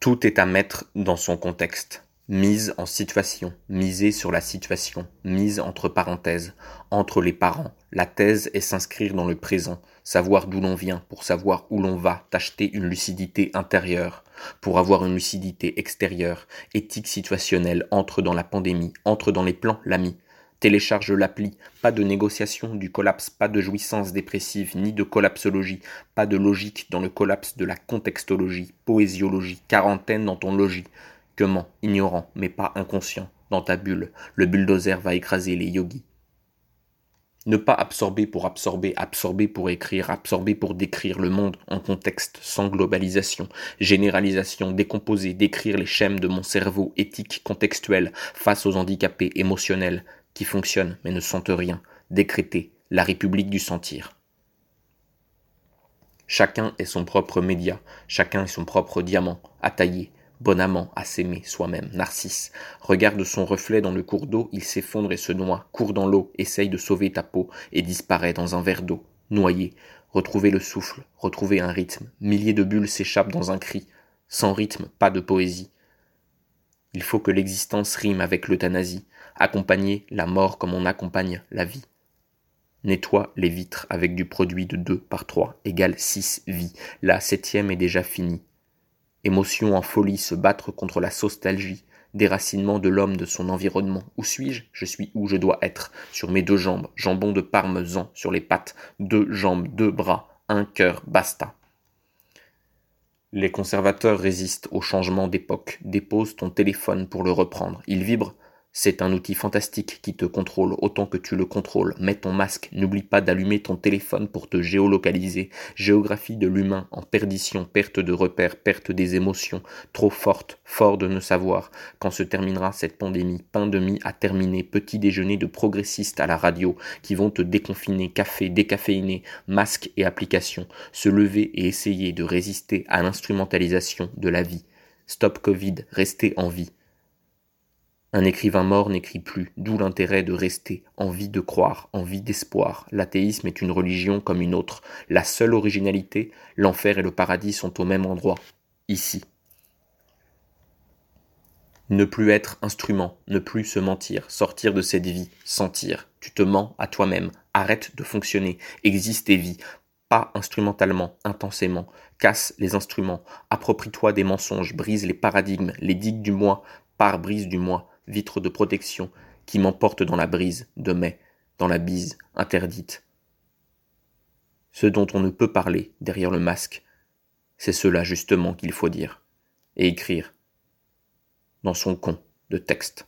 Tout est à mettre dans son contexte. Mise en situation, miser sur la situation, mise entre parenthèses, entre les parents. La thèse est s'inscrire dans le présent, savoir d'où l'on vient pour savoir où l'on va, t'acheter une lucidité intérieure, pour avoir une lucidité extérieure, éthique situationnelle, entre dans la pandémie, entre dans les plans, l'ami. Télécharge l'appli, pas de négociation du collapse, pas de jouissance dépressive, ni de collapsologie, pas de logique dans le collapse de la contextologie, poésiologie, quarantaine dans ton logis. Comment, ignorant, mais pas inconscient, dans ta bulle, le bulldozer va écraser les yogis. Ne pas absorber pour absorber, absorber pour écrire, absorber pour décrire le monde en contexte, sans globalisation, généralisation, décomposer, décrire les schèmes de mon cerveau éthique contextuel face aux handicapés émotionnels, qui fonctionnent mais ne sentent rien, décréter la République du sentir. Chacun est son propre média, chacun est son propre diamant, à tailler, bon amant, à s'aimer soi-même. Narcisse regarde son reflet dans le cours d'eau, il s'effondre et se noie, court dans l'eau, essaye de sauver ta peau et disparaît dans un verre d'eau, noyé. Retrouver le souffle, retrouver un rythme. Milliers de bulles s'échappent dans un cri. Sans rythme, pas de poésie. Il faut que l'existence rime avec l'euthanasie, accompagner la mort comme on accompagne la vie. Nettoie les vitres avec du produit de 2 par 3 égale 6 vies. La septième est déjà finie. Émotion en folie, se battre contre la nostalgie, déracinement de l'homme de son environnement. Où suis-je? Je suis où je dois être. Sur mes deux jambes, jambon de parmesan sur les pattes, deux jambes, deux bras, un cœur, basta. Les conservateurs résistent au changement d'époque. Dépose ton téléphone pour le reprendre. Il vibre. C'est un outil fantastique qui te contrôle autant que tu le contrôles. Mets ton masque, n'oublie pas d'allumer ton téléphone pour te géolocaliser. Géographie de l'humain en perdition, perte de repères, perte des émotions, trop forte, fort de ne savoir. Quand se terminera cette pandémie, pain de mie à terminer, petit déjeuner de progressistes à la radio qui vont te déconfiner, café, décaféiné, masque et application. Se lever et essayer de résister à l'instrumentalisation de la vie. Stop Covid, restez en vie. Un écrivain mort n'écrit plus, d'où l'intérêt de rester, envie de croire, envie d'espoir. L'athéisme est une religion comme une autre. La seule originalité, l'enfer et le paradis sont au même endroit, ici. Ne plus être instrument, ne plus se mentir, sortir de cette vie, sentir. Tu te mens à toi-même, arrête de fonctionner, existe et vis, pas instrumentalement, intensément. Casse les instruments, approprie-toi des mensonges, brise les paradigmes, les digues du moi, pare-brise du moi, vitre de protection qui m'emporte dans la brise de mai, dans la bise interdite. Ce dont on ne peut parler derrière le masque, c'est cela justement qu'il faut dire et écrire dans son con de texte.